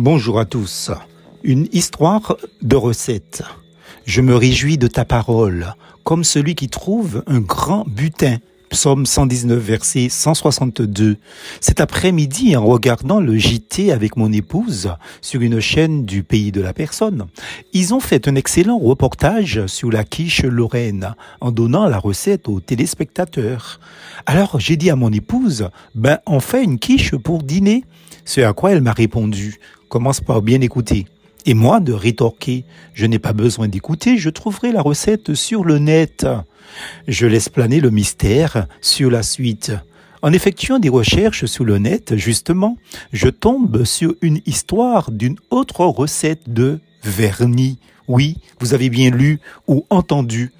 Bonjour à tous. Une histoire de recette. Je me réjouis de ta parole, comme celui qui trouve un grand butin. Psaume 119, verset 162. Cet après-midi, en regardant le JT avec mon épouse sur une chaîne du pays de la personne, ils ont fait un excellent reportage sur la quiche Lorraine en donnant la recette aux téléspectateurs. Alors j'ai dit à mon épouse, ben on fait une quiche pour dîner. Ce à quoi elle m'a répondu, commence par bien écouter. Et moi de rétorquer, je n'ai pas besoin d'écouter, je trouverai la recette sur le net. Je laisse planer le mystère sur la suite. En effectuant des recherches sur le net, justement, je tombe sur une histoire d'une autre recette de vernis. Oui, vous avez bien lu ou entendu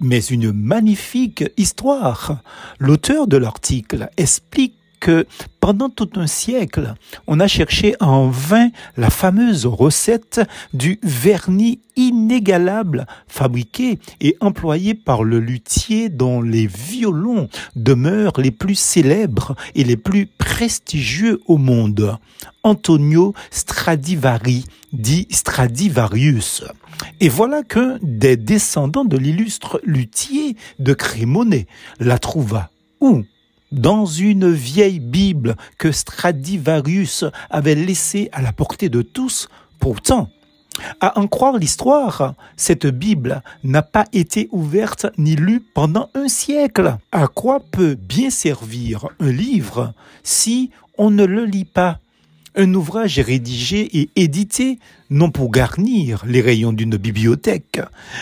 mais une magnifique histoire. L'auteur de l'article explique que pendant tout un siècle, on a cherché en vain la fameuse recette du vernis inégalable fabriqué et employé par le luthier dont les violons demeurent les plus célèbres et les plus prestigieux au monde, Antonio Stradivari, dit Stradivarius. Et voilà qu'un des descendants de l'illustre luthier de Crémonet la trouva. Où? Dans une vieille Bible que Stradivarius avait laissée à la portée de tous. Pourtant, à en croire l'histoire, cette Bible n'a pas été ouverte ni lue pendant un siècle. À quoi peut bien servir un livre si on ne le lit pas un ouvrage est rédigé et édité non pour garnir les rayons d'une bibliothèque,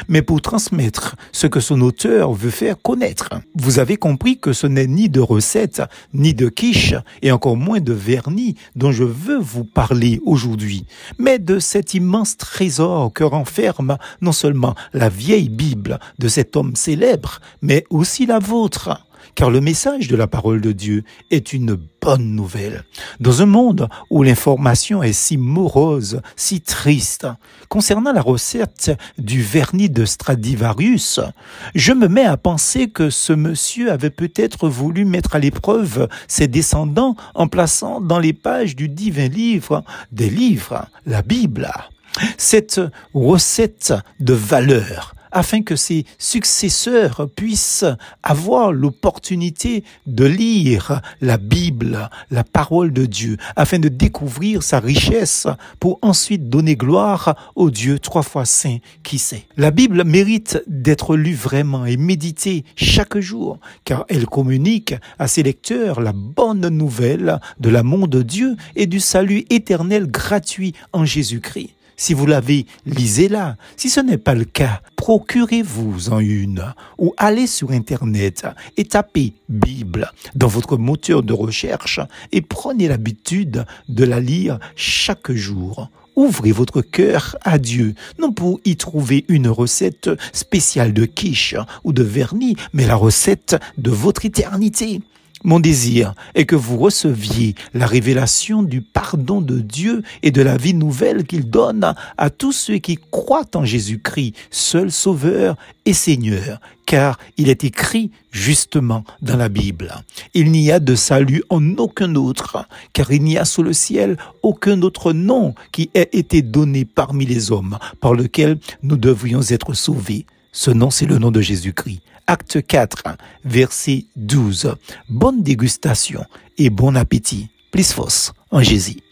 mais pour transmettre ce que son auteur veut faire connaître. Vous avez compris que ce n'est ni de recettes, ni de quiche, et encore moins de vernis dont je veux vous parler aujourd'hui, mais de cet immense trésor que renferme non seulement la vieille Bible de cet homme célèbre, mais aussi la vôtre car le message de la parole de Dieu est une bonne nouvelle. Dans un monde où l'information est si morose, si triste, concernant la recette du vernis de Stradivarius, je me mets à penser que ce monsieur avait peut-être voulu mettre à l'épreuve ses descendants en plaçant dans les pages du divin livre des livres, la Bible, cette recette de valeur afin que ses successeurs puissent avoir l'opportunité de lire la Bible, la parole de Dieu, afin de découvrir sa richesse pour ensuite donner gloire au Dieu trois fois saint qui sait. La Bible mérite d'être lue vraiment et méditée chaque jour, car elle communique à ses lecteurs la bonne nouvelle de l'amour de Dieu et du salut éternel gratuit en Jésus-Christ. Si vous l'avez, lisez-la. Si ce n'est pas le cas, procurez-vous en une ou allez sur Internet et tapez Bible dans votre moteur de recherche et prenez l'habitude de la lire chaque jour. Ouvrez votre cœur à Dieu, non pour y trouver une recette spéciale de quiche ou de vernis, mais la recette de votre éternité. Mon désir est que vous receviez la révélation du pardon de Dieu et de la vie nouvelle qu'il donne à tous ceux qui croient en Jésus-Christ, seul Sauveur et Seigneur, car il est écrit justement dans la Bible. Il n'y a de salut en aucun autre, car il n'y a sous le ciel aucun autre nom qui ait été donné parmi les hommes par lequel nous devrions être sauvés. Ce nom, c'est le nom de Jésus-Christ. Acte 4, verset 12. Bonne dégustation et bon appétit. Plus fausse en Jésus.